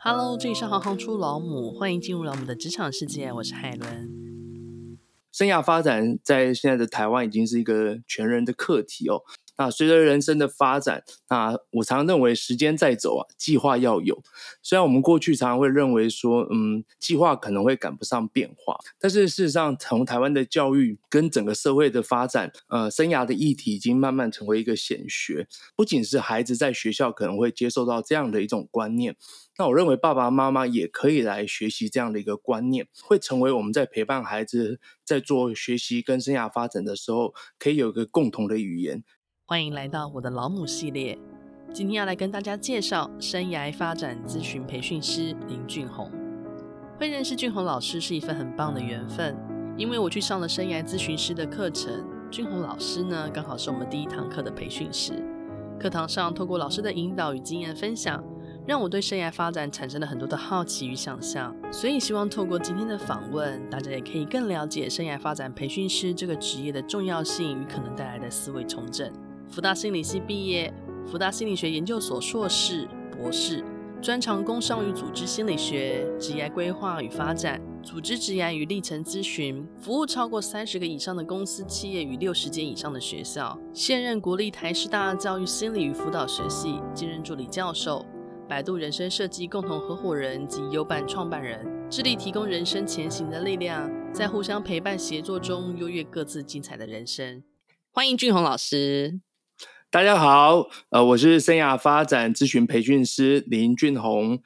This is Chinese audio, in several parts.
Hello，这里是行行出老母，欢迎进入老母的职场世界，我是海伦。生涯发展在现在的台湾已经是一个全人的课题哦。那随着人生的发展，那我常认为时间在走啊，计划要有。虽然我们过去常常会认为说，嗯，计划可能会赶不上变化，但是事实上，从台湾的教育跟整个社会的发展，呃，生涯的议题已经慢慢成为一个显学。不仅是孩子在学校可能会接受到这样的一种观念，那我认为爸爸妈妈也可以来学习这样的一个观念，会成为我们在陪伴孩子在做学习跟生涯发展的时候，可以有一个共同的语言。欢迎来到我的老母系列，今天要来跟大家介绍生涯发展咨询培训师林俊宏。会认识俊宏老师是一份很棒的缘分，因为我去上了生涯咨询师的课程，俊宏老师呢刚好是我们第一堂课的培训师。课堂上透过老师的引导与经验分享，让我对生涯发展产生了很多的好奇与想象。所以希望透过今天的访问，大家也可以更了解生涯发展培训师这个职业的重要性与可能带来的思维重整。福大心理系毕业，福大心理学研究所硕士、博士，专长工商与组织心理学、职业规划与发展、组织职业与历程咨询，服务超过三十个以上的公司企业与六十间以上的学校。现任国立台师大教育心理与辅导学系兼任助理教授，百度人生设计共同合伙人及优伴创办人，致力提供人生前行的力量，在互相陪伴协作中优越各自精彩的人生。欢迎俊宏老师。大家好，呃，我是生涯发展咨询培训师林俊宏。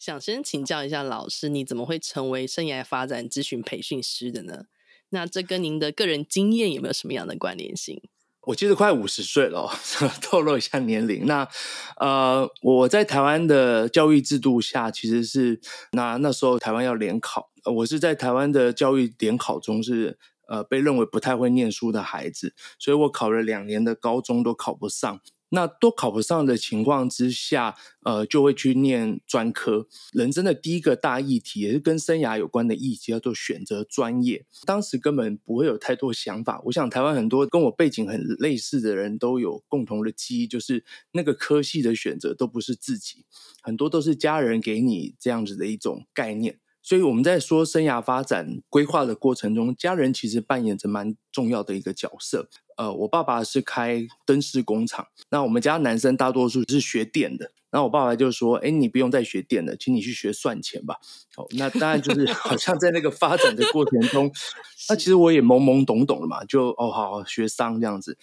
想先请教一下老师，你怎么会成为生涯发展咨询培训师的呢？那这跟您的个人经验有没有什么样的关联性？我其实快五十岁了，透露一下年龄。那呃，我在台湾的教育制度下，其实是那那时候台湾要联考，我是在台湾的教育联考中是。呃，被认为不太会念书的孩子，所以我考了两年的高中都考不上。那都考不上的情况之下，呃，就会去念专科。人生的第一个大议题，也是跟生涯有关的议题，叫做选择专业。当时根本不会有太多想法。我想台湾很多跟我背景很类似的人都有共同的记忆，就是那个科系的选择都不是自己，很多都是家人给你这样子的一种概念。所以我们在说生涯发展规划的过程中，家人其实扮演着蛮重要的一个角色。呃，我爸爸是开灯饰工厂，那我们家男生大多数是学电的。然后我爸爸就说：“哎，你不用再学电了，请你去学算钱吧。”哦，那当然就是 好像在那个发展的过程中，那其实我也懵懵懂懂了嘛，就哦，好好学商这样子。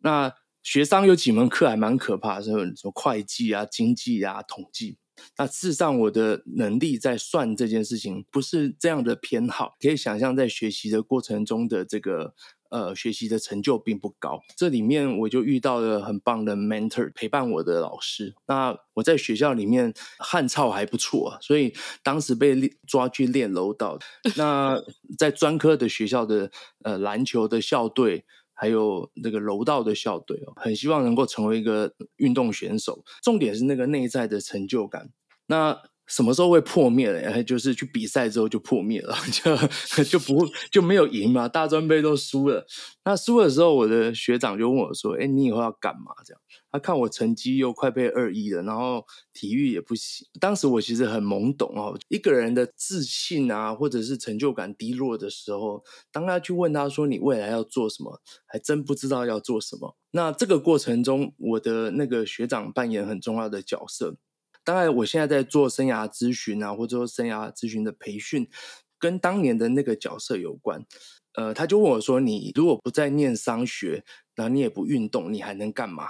那学商有几门课还蛮可怕的，什么会计啊、经济啊、统计。那事实上，我的能力在算这件事情不是这样的偏好，可以想象在学习的过程中的这个呃学习的成就并不高。这里面我就遇到了很棒的 mentor 陪伴我的老师。那我在学校里面汉操还不错，所以当时被抓去练柔道。那在专科的学校的呃篮球的校队。还有那个柔道的校队哦，很希望能够成为一个运动选手。重点是那个内在的成就感。那什么时候会破灭了？就是去比赛之后就破灭了，就 就不就没有赢嘛。大专杯都输了。那输的时候，我的学长就问我说：“哎，你以后要干嘛？”这样。他看我成绩又快被二一了，然后体育也不行。当时我其实很懵懂哦，一个人的自信啊，或者是成就感低落的时候，当他去问他说：“你未来要做什么？”还真不知道要做什么。那这个过程中，我的那个学长扮演很重要的角色。当然，我现在在做生涯咨询啊，或者说生涯咨询的培训，跟当年的那个角色有关。呃，他就问我说：“你如果不再念商学，然后你也不运动，你还能干嘛？”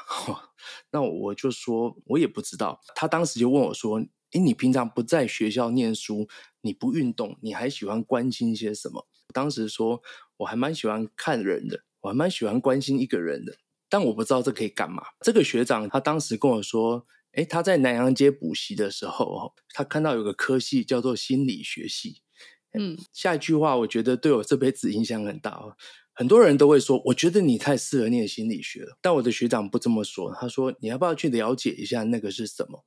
那我就说：“我也不知道。”他当时就问我说：“诶，你平常不在学校念书，你不运动，你还喜欢关心些什么？”当时说：“我还蛮喜欢看人的，我还蛮喜欢关心一个人的，但我不知道这可以干嘛。”这个学长他当时跟我说：“诶，他在南洋街补习的时候，他看到有个科系叫做心理学系。”嗯，下一句话我觉得对我这辈子影响很大哦。很多人都会说，我觉得你太适合念心理学了。但我的学长不这么说，他说你要不要去了解一下那个是什么？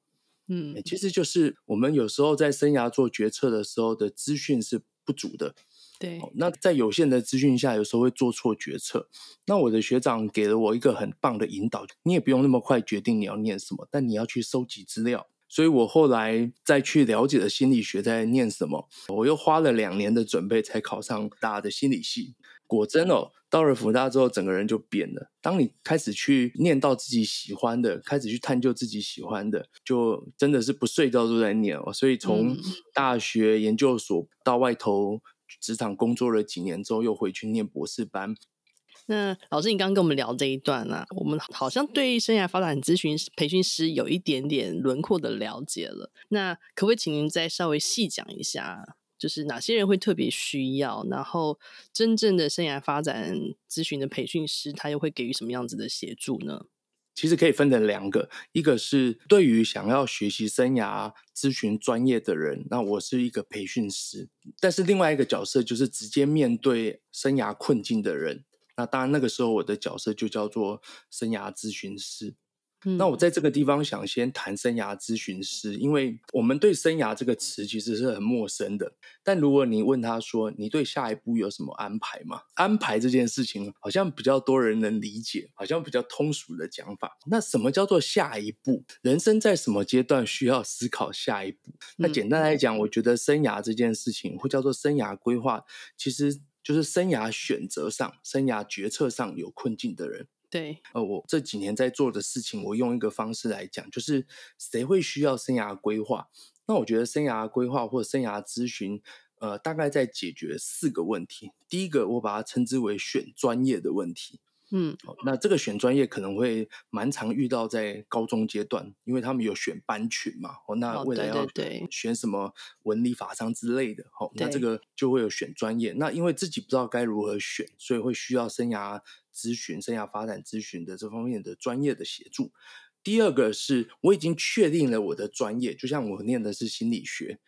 嗯，其实就是我们有时候在生涯做决策的时候的资讯是不足的。对，那在有限的资讯下，有时候会做错决策。那我的学长给了我一个很棒的引导，你也不用那么快决定你要念什么，但你要去收集资料。所以我后来再去了解了心理学在念什么，我又花了两年的准备才考上大的心理系。果真哦，到了福大之后，整个人就变了。当你开始去念到自己喜欢的，开始去探究自己喜欢的，就真的是不睡觉都在念哦。所以从大学研究所到外头职场工作了几年之后，又回去念博士班。那老师，你刚刚跟我们聊这一段呢、啊，我们好像对生涯发展咨询培训师有一点点轮廓的了解了。那可不可以请您再稍微细讲一下？就是哪些人会特别需要，然后真正的生涯发展咨询的培训师，他又会给予什么样子的协助呢？其实可以分成两个，一个是对于想要学习生涯咨询专业的人，那我是一个培训师；但是另外一个角色就是直接面对生涯困境的人，那当然那个时候我的角色就叫做生涯咨询师。那我在这个地方想先谈生涯咨询师，因为我们对生涯这个词其实是很陌生的。但如果你问他说，你对下一步有什么安排吗？安排这件事情好像比较多人能理解，好像比较通俗的讲法。那什么叫做下一步？人生在什么阶段需要思考下一步？那简单来讲，我觉得生涯这件事情，或叫做生涯规划，其实就是生涯选择上、生涯决策上有困境的人。对，呃，我这几年在做的事情，我用一个方式来讲，就是谁会需要生涯规划？那我觉得生涯规划或生涯咨询，呃，大概在解决四个问题。第一个，我把它称之为选专业的问题。嗯，那这个选专业可能会蛮常遇到在高中阶段，因为他们有选班群嘛。哦，那未来要选什么文理法商之类的，哦，那这个就会有选专业。那因为自己不知道该如何选，所以会需要生涯咨询、生涯发展咨询的这方面的专业的协助。第二个是我已经确定了我的专业，就像我念的是心理学，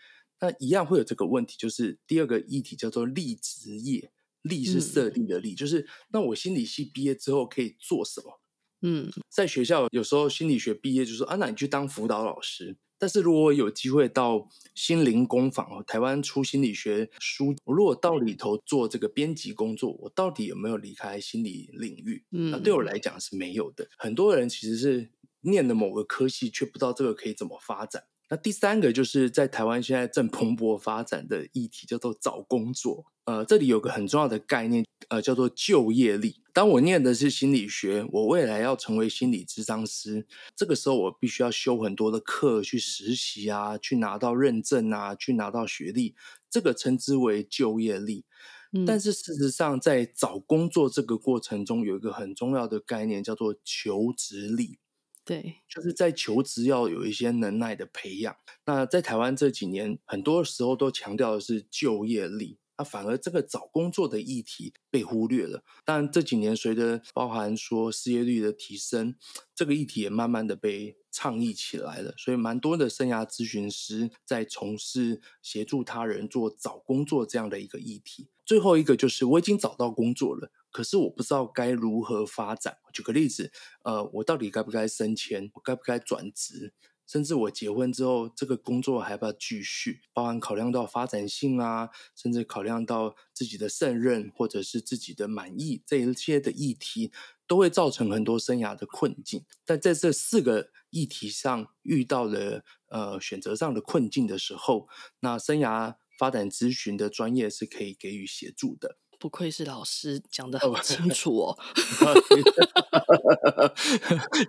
那一样会有这个问题，就是第二个议题叫做立职业。立是设定的力，嗯，就是那我心理系毕业之后可以做什么？嗯，在学校有时候心理学毕业就说啊，那你去当辅导老师。但是如果我有机会到心灵工坊哦，台湾出心理学书，我如果到里头做这个编辑工作，我到底有没有离开心理领域？嗯，那对我来讲是没有的。很多人其实是念的某个科系，却不知道这个可以怎么发展。那第三个就是在台湾现在正蓬勃发展的议题，叫做找工作。呃，这里有个很重要的概念，呃，叫做就业力。当我念的是心理学，我未来要成为心理咨商师，这个时候我必须要修很多的课，去实习啊，去拿到认证啊，去拿到学历，这个称之为就业力。嗯。但是事实上，在找工作这个过程中，有一个很重要的概念，叫做求职力。对，就是在求职要有一些能耐的培养。那在台湾这几年，很多时候都强调的是就业力，那反而这个找工作的议题被忽略了。但这几年随着包含说失业率的提升，这个议题也慢慢的被倡议起来了。所以蛮多的生涯咨询师在从事协助他人做找工作这样的一个议题。最后一个就是我已经找到工作了。可是我不知道该如何发展。举个例子，呃，我到底该不该升迁？我该不该转职？甚至我结婚之后，这个工作还要不要继续？包含考量到发展性啊，甚至考量到自己的胜任或者是自己的满意，这一些的议题都会造成很多生涯的困境。但在这四个议题上遇到了呃选择上的困境的时候，那生涯发展咨询的专业是可以给予协助的。不愧是老师，讲的很清楚哦。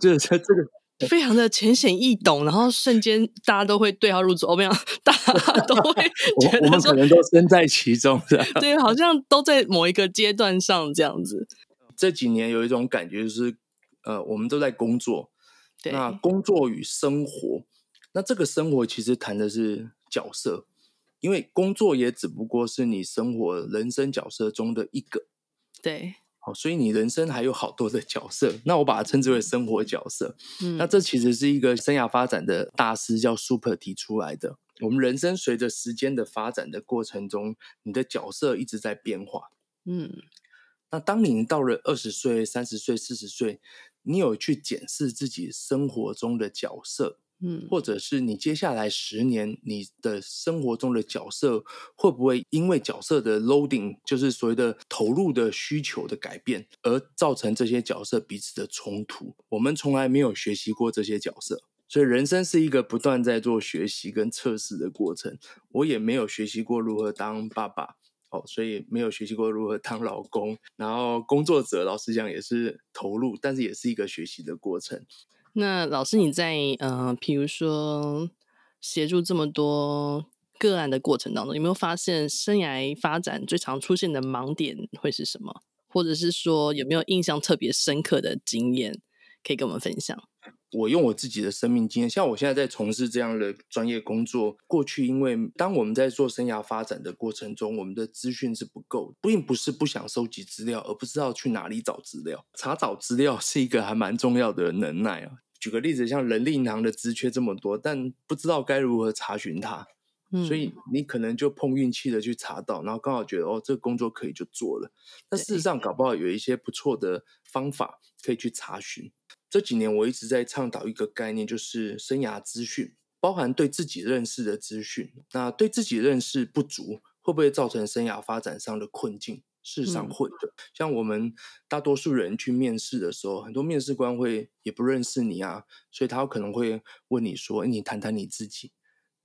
就 是这个 非常的浅显易懂，然后瞬间大家都会对号入座。我没有，大家都会觉得我们可能都身在其中的，对，好像都在某一个阶段上这样子。这几年有一种感觉，就是呃，我们都在工作，对，那工作与生活，那这个生活其实谈的是角色。因为工作也只不过是你生活人生角色中的一个，对，好，所以你人生还有好多的角色。那我把它称之为生活角色。嗯，那这其实是一个生涯发展的大师叫 Super 提出来的。我们人生随着时间的发展的过程中，你的角色一直在变化。嗯，那当你到了二十岁、三十岁、四十岁，你有去检视自己生活中的角色。嗯，或者是你接下来十年，你的生活中的角色会不会因为角色的 loading，就是所谓的投入的需求的改变，而造成这些角色彼此的冲突？我们从来没有学习过这些角色，所以人生是一个不断在做学习跟测试的过程。我也没有学习过如何当爸爸，哦，所以没有学习过如何当老公。然后工作者，老实讲也是投入，但是也是一个学习的过程。那老师你在呃，比如说协助这么多个案的过程当中，有没有发现生涯发展最常出现的盲点会是什么？或者是说有没有印象特别深刻的经验可以跟我们分享？我用我自己的生命经验，像我现在在从事这样的专业工作，过去因为当我们在做生涯发展的过程中，我们的资讯是不够，并不是不想收集资料，而不知道去哪里找资料。查找资料是一个还蛮重要的能耐啊。举个例子，像人力银行的职缺这么多，但不知道该如何查询它。所以你可能就碰运气的去查到，然后刚好觉得哦，这个工作可以就做了。但事实上，搞不好有一些不错的方法可以去查询。这几年我一直在倡导一个概念，就是生涯资讯，包含对自己认识的资讯。那对自己认识不足，会不会造成生涯发展上的困境？事实上会的。像我们大多数人去面试的时候，很多面试官会也不认识你啊，所以他有可能会问你说：“你谈谈你自己。”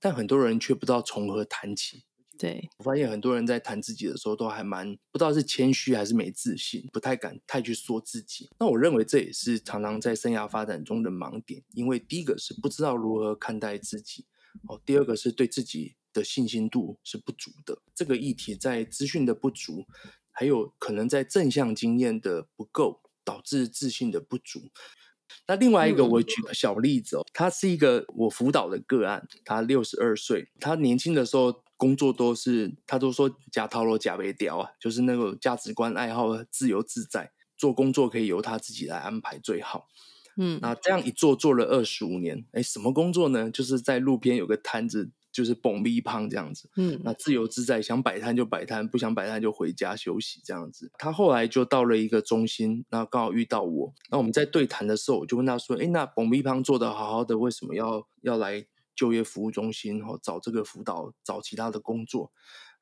但很多人却不知道从何谈起。对，我发现很多人在谈自己的时候，都还蛮不知道是谦虚还是没自信，不太敢太去说自己。那我认为这也是常常在生涯发展中的盲点，因为第一个是不知道如何看待自己，哦，第二个是对自己的信心度是不足的。这个议题在资讯的不足，还有可能在正向经验的不够，导致自信的不足。那另外一个，我举个小例子哦，他是一个我辅导的个案，他六十二岁，他年轻的时候工作都是，他都说假套路假没屌啊，就是那个价值观、爱好自由自在，做工作可以由他自己来安排最好。嗯，那这样一做做了二十五年，哎，什么工作呢？就是在路边有个摊子。就是蹦逼胖这样子，嗯，那自由自在，想摆摊就摆摊，不想摆摊就回家休息这样子。他后来就到了一个中心，那刚好遇到我，那我们在对谈的时候，我就问他说：“哎，那蹦逼胖做的好好的，为什么要要来就业服务中心，哦，找这个辅导，找其他的工作？”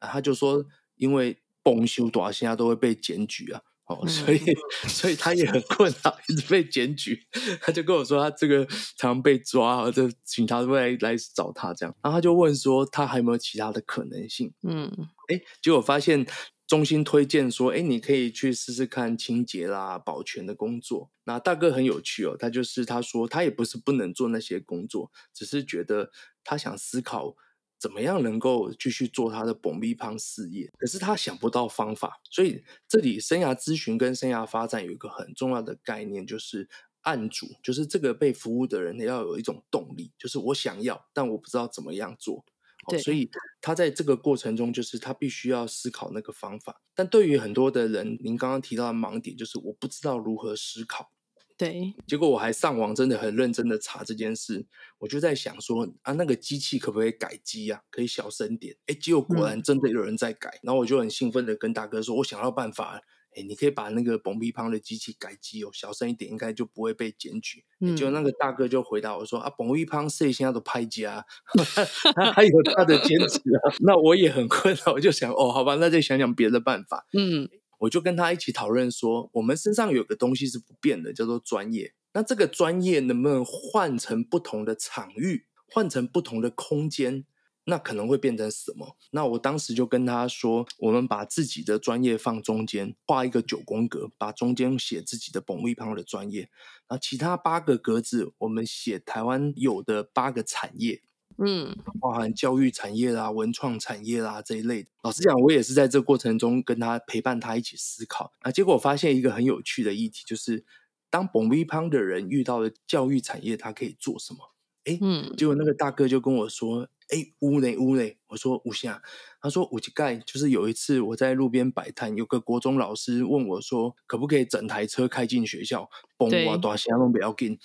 啊，他就说：“因为蹦修多少现在都会被检举啊。”哦，所以，所以他也很困扰，一直被检举。他就跟我说，他这个常被抓，就请他来来找他这样。然后他就问说，他还有没有其他的可能性？嗯，哎，结果发现中心推荐说，哎，你可以去试试看清洁啦、保全的工作。那大哥很有趣哦，他就是他说，他也不是不能做那些工作，只是觉得他想思考。怎么样能够继续做他的蹦逼胖事业？可是他想不到方法，所以这里生涯咨询跟生涯发展有一个很重要的概念，就是案主，就是这个被服务的人要有一种动力，就是我想要，但我不知道怎么样做。对，所以他在这个过程中，就是他必须要思考那个方法。但对于很多的人，您刚刚提到的盲点，就是我不知道如何思考。对，结果我还上网真的很认真的查这件事，我就在想说啊，那个机器可不可以改机啊？可以小声点？哎，结果果然真的有人在改，嗯、然后我就很兴奋的跟大哥说，我想到办法了，哎，你可以把那个蹦逼胖的机器改机哦，小声一点，应该就不会被检举。嗯，结果那个大哥就回答我说啊，蹦逼胖谁现在都拍家，他还有他的坚持啊。那我也很困扰，我就想哦，好吧，那再想想别的办法。嗯。我就跟他一起讨论说，我们身上有个东西是不变的，叫做专业。那这个专业能不能换成不同的场域，换成不同的空间？那可能会变成什么？那我当时就跟他说，我们把自己的专业放中间，画一个九宫格，把中间写自己的蹦逼胖的专业，然后其他八个格子我们写台湾有的八个产业。嗯，包含教育产业啦、文创产业啦这一类的。老实讲，我也是在这过程中跟他陪伴他一起思考啊。结果我发现一个很有趣的议题，就是当 bombi 胖的人遇到了教育产业，他可以做什么？哎，嗯，结果那个大哥就跟我说。哎，乌嘞乌嘞，我说乌下，他说五级盖，就是有一次我在路边摆摊，有个国中老师问我说，可不可以整台车开进学校，嘣哇大声都不要紧，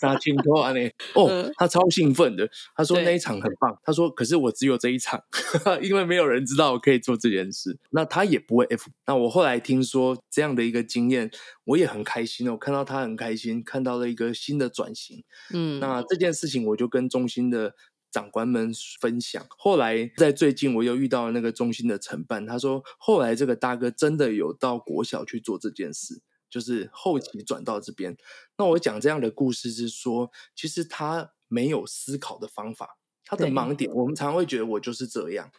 杀青头啊呢，哦，他超兴奋的，他说那一场很棒，他说可是我只有这一场，因为没有人知道我可以做这件事，那他也不会 F，那我后来听说这样的一个经验，我也很开心哦，我看到他很开心，看到了一个新的转型，嗯，那这件事情我就跟中心的。长官们分享，后来在最近我又遇到了那个中心的承办，他说后来这个大哥真的有到国小去做这件事，就是后期转到这边。那我讲这样的故事是说，其实他没有思考的方法，他的盲点，我们常会觉得我就是这样，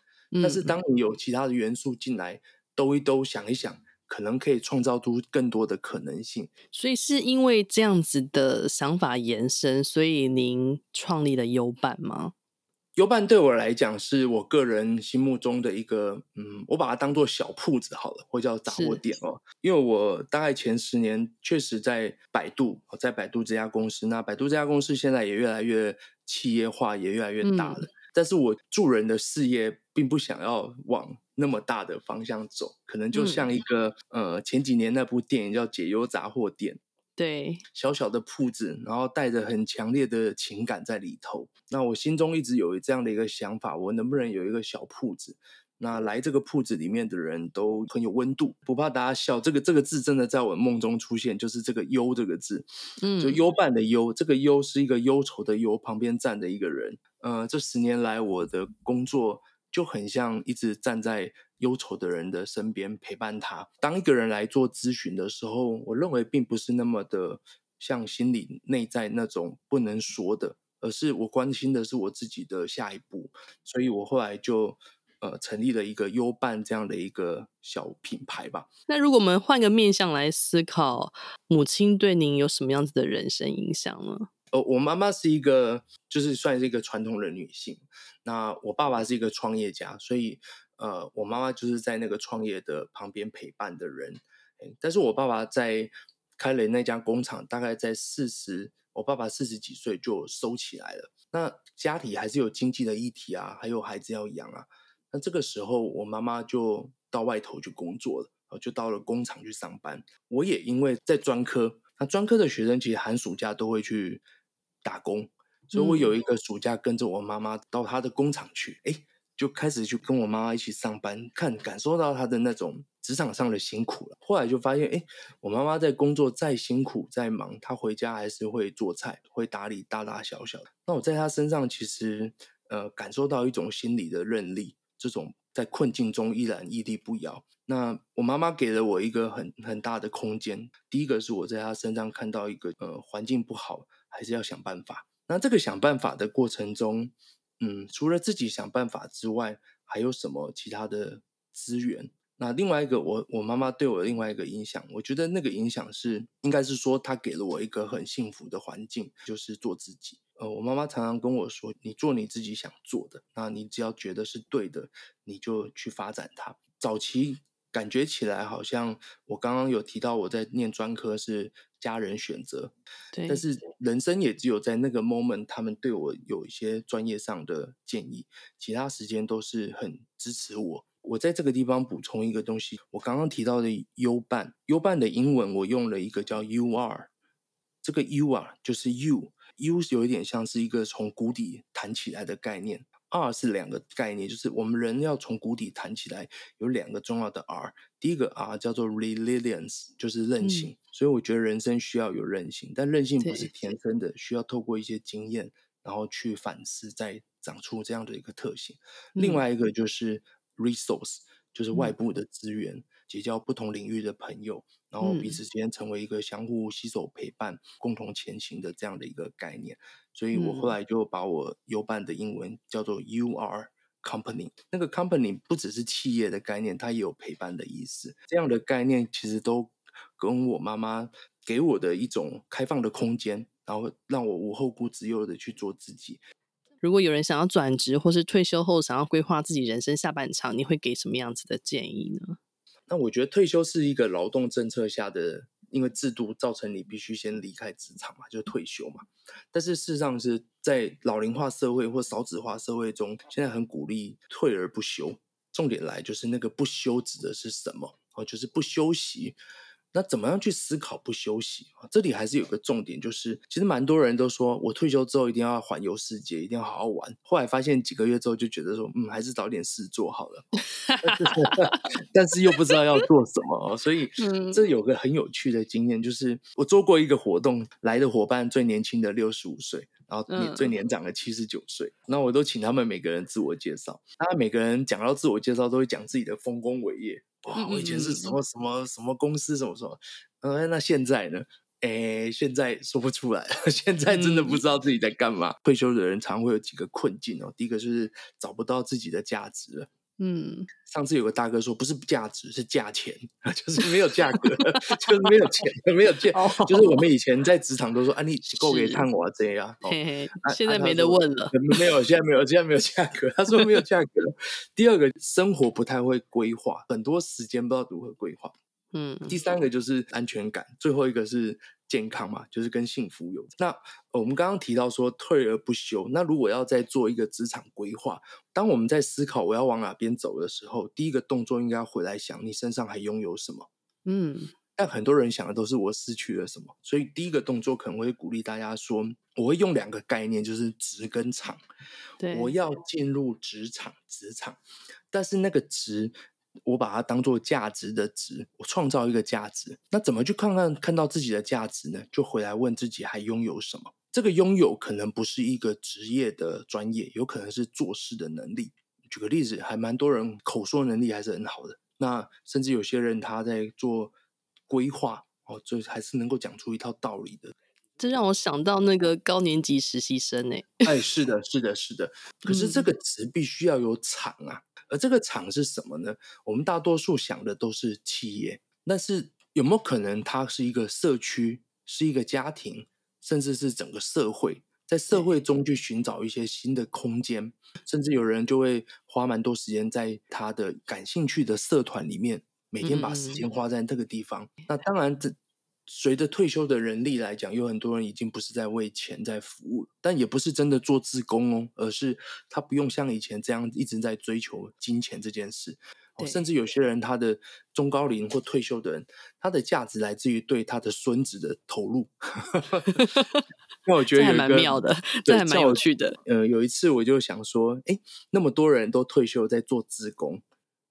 但是当你有其他的元素进来，兜一兜，想一想。可能可以创造出更多的可能性，所以是因为这样子的想法延伸，所以您创立了优伴吗？优伴对我来讲是我个人心目中的一个，嗯，我把它当做小铺子好了，或叫杂货店哦。因为我大概前十年确实在百度，在百度这家公司，那百度这家公司现在也越来越企业化，也越来越大了。嗯但是我助人的事业并不想要往那么大的方向走，可能就像一个、嗯、呃前几年那部电影叫《解忧杂货店》，对，小小的铺子，然后带着很强烈的情感在里头。那我心中一直有这样的一个想法，我能不能有一个小铺子？那来这个铺子里面的人都很有温度，不怕大家笑。这个这个字真的在我梦中出现，就是这个“忧”这个字，嗯，就忧伴的“忧”，这个“忧”是一个忧愁的“忧”，旁边站着一个人。呃，这十年来我的工作就很像一直站在忧愁的人的身边陪伴他。当一个人来做咨询的时候，我认为并不是那么的像心里内在那种不能说的，而是我关心的是我自己的下一步。所以我后来就。呃，成立了一个优伴这样的一个小品牌吧。那如果我们换个面向来思考，母亲对您有什么样子的人生影响呢？哦，我妈妈是一个，就是算是一个传统的女性。那我爸爸是一个创业家，所以呃，我妈妈就是在那个创业的旁边陪伴的人。但是我爸爸在开了那家工厂，大概在四十，我爸爸四十几岁就收起来了。那家里还是有经济的议题啊，还有孩子要养啊。那这个时候，我妈妈就到外头去工作了，就到了工厂去上班。我也因为在专科，那专科的学生其实寒暑假都会去打工，所以我有一个暑假跟着我妈妈到她的工厂去，哎，就开始去跟我妈妈一起上班，看感受到她的那种职场上的辛苦了。后来就发现，哎，我妈妈在工作再辛苦再忙，她回家还是会做菜，会打理大大小小的。那我在她身上其实呃感受到一种心理的韧力。这种在困境中依然屹立不摇。那我妈妈给了我一个很很大的空间。第一个是我在她身上看到一个呃环境不好，还是要想办法。那这个想办法的过程中，嗯，除了自己想办法之外，还有什么其他的资源？那另外一个，我我妈妈对我另外一个影响，我觉得那个影响是应该是说，她给了我一个很幸福的环境，就是做自己。呃，我妈妈常常跟我说：“你做你自己想做的，那你只要觉得是对的，你就去发展它。”早期感觉起来好像我刚刚有提到我在念专科是家人选择，对，但是人生也只有在那个 moment，他们对我有一些专业上的建议，其他时间都是很支持我。我在这个地方补充一个东西，我刚刚提到的优伴，优伴的英文我用了一个叫 “you are”，这个 “you are” 就是 “you”。U 有一点像是一个从谷底弹起来的概念，R 是两个概念，就是我们人要从谷底弹起来，有两个重要的 R。第一个 R 叫做 resilience，就是韧性。嗯。所以我觉得人生需要有韧性，但韧性不是天生的，需要透过一些经验，然后去反思，再长出这样的一个特性。嗯。另外一个就是 resource，就是外部的资源。嗯。结交不同领域的朋友，然后彼此之间成为一个相互携手陪伴、嗯、共同前行的这样的一个概念。所以我后来就把我优伴的英文叫做 “You Are Company”。那个 “company” 不只是企业的概念，它也有陪伴的意思。这样的概念其实都跟我妈妈给我的一种开放的空间，然后让我无后顾之忧的去做自己。如果有人想要转职，或是退休后想要规划自己人生下半场，你会给什么样子的建议呢？那我觉得退休是一个劳动政策下的，因为制度造成你必须先离开职场嘛，就退休嘛。但是事实上是在老龄化社会或少子化社会中，现在很鼓励退而不休。重点来就是那个不休指的是什么？哦，就是不休息。那怎么样去思考不休息啊？这里还是有个重点，就是其实蛮多人都说我退休之后一定要环游世界，一定要好好玩。后来发现几个月之后就觉得说，嗯，还是找点事做好了。但是，又不知道要做什么，所以 这有个很有趣的经验，就是我做过一个活动，来的伙伴最年轻的六十五岁，然后最年长的七十九岁，那我都请他们每个人自我介绍，他每个人讲到自我介绍都会讲自己的丰功伟业。哇，我以前是什么什么什么公司什么什么，呃，那现在呢？哎，现在说不出来，现在真的不知道自己在干嘛。嗯、退休的人常会有几个困境哦。第一个就是找不到自己的价值了。嗯，上次有个大哥说，不是价值，是价钱，就是没有价格，就是没有钱，没有价。哦、就是我们以前在职场都说，啊，你够给看我这样。现在没得问了，没有，现在没有，现在没有价格。他说没有价格。第二个，生活不太会规划，很多时间不知道如何规划。嗯，第三个就是安全感，最后一个是健康嘛，就是跟幸福有。那我们刚刚提到说退而不休，那如果要再做一个职场规划，当我们在思考我要往哪边走的时候，第一个动作应该要回来想你身上还拥有什么。嗯，但很多人想的都是我失去了什么，所以第一个动作可能会鼓励大家说，我会用两个概念，就是职跟场。对，我要进入职场，职场，但是那个职。我把它当做价值的值，我创造一个价值。那怎么去看看看到自己的价值呢？就回来问自己还拥有什么？这个拥有可能不是一个职业的专业，有可能是做事的能力。举个例子，还蛮多人口说能力还是很好的。那甚至有些人他在做规划哦，就还是能够讲出一套道理的。这让我想到那个高年级实习生呢。哎，是的，是的，是的。可是这个词必须要有厂啊。嗯而这个厂是什么呢？我们大多数想的都是企业，但是有没有可能它是一个社区，是一个家庭，甚至是整个社会，在社会中去寻找一些新的空间，甚至有人就会花蛮多时间在他的感兴趣的社团里面，每天把时间花在这个地方。嗯、那当然这。随着退休的人力来讲，有很多人已经不是在为钱在服务，但也不是真的做自工哦，而是他不用像以前这样一直在追求金钱这件事。哦，甚至有些人他的中高龄或退休的人，他的价值来自于对他的孙子的投入。那我觉得有还蛮妙的，这还蛮有趣的。呃，有一次我就想说，哎，那么多人都退休在做自工，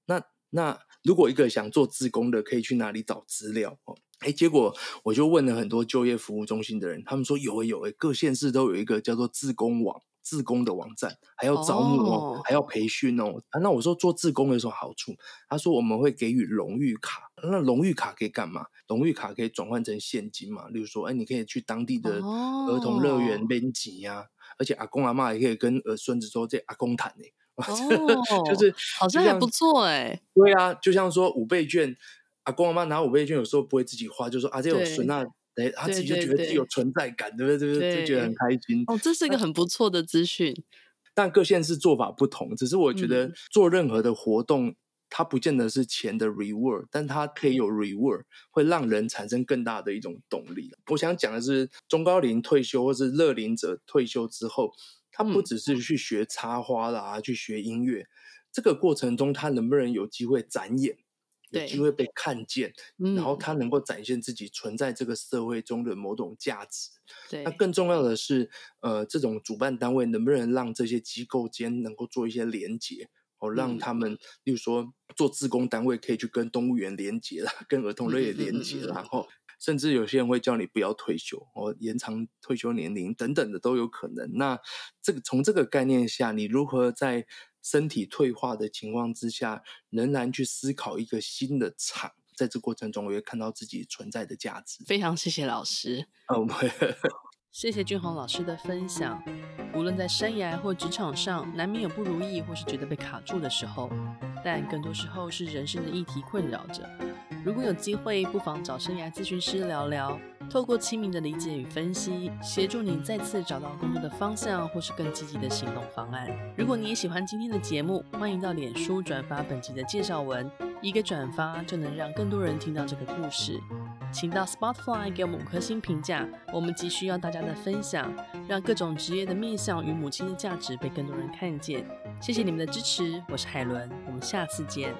那那如果一个想做自工的，可以去哪里找资料？哦。哎，结果我就问了很多就业服务中心的人，他们说有诶有诶，各县市都有一个叫做自工网、自工的网站，还要招募哦，oh. 还要培训哦。啊，那我说做自工有什么好处？他说我们会给予荣誉卡，那荣誉卡可以干嘛？荣誉卡可以转换成现金嘛？例如说，哎，你可以去当地的儿童乐园编辑呀，oh. 而且阿公阿妈也可以跟儿孙子说这阿公谈呢。哦，oh. 就是好像还不错哎。对啊，就像说五倍券。阿公阿妈拿五倍券，有时候不会自己花，就说啊，这有存那，哎，他自己就觉得自己有存在感，对不对？对不对？就觉得很开心。哦，这是一个很不错的资讯。但各县市做法不同，只是我觉得做任何的活动，嗯、它不见得是钱的 reward，但它可以有 reward，会让人产生更大的一种动力。我想讲的是，中高龄退休或是乐龄者退休之后，他不只是去学插花啦，嗯、去学音乐，这个过程中他能不能有机会展演？有机会被看见，然后他能够展现自己存在这个社会中的某种价值。对，那更重要的是，呃，这种主办单位能不能让这些机构间能够做一些连结，哦，让他们，嗯、例如说做自工单位可以去跟动物园连结啦，跟儿童乐园连结啦，然后甚至有些人会叫你不要退休，哦，延长退休年龄等等的都有可能。那这个从这个概念下，你如何在身体退化的情况之下，仍然去思考一个新的场，在这过程中，我会看到自己存在的价值。非常谢谢老师，哦，oh, 谢谢俊宏老师的分享。无论在生涯或职场上，难免有不如意或是觉得被卡住的时候，但更多时候是人生的议题困扰着。如果有机会，不妨找生涯咨询师聊聊。透过亲民的理解与分析，协助你再次找到工作的方向，或是更积极的行动方案。如果你也喜欢今天的节目，欢迎到脸书转发本集的介绍文，一个转发就能让更多人听到这个故事。请到 Spotify 给我们五颗星评价，我们急需要大家的分享，让各种职业的面向与母亲的价值被更多人看见。谢谢你们的支持，我是海伦，我们下次见。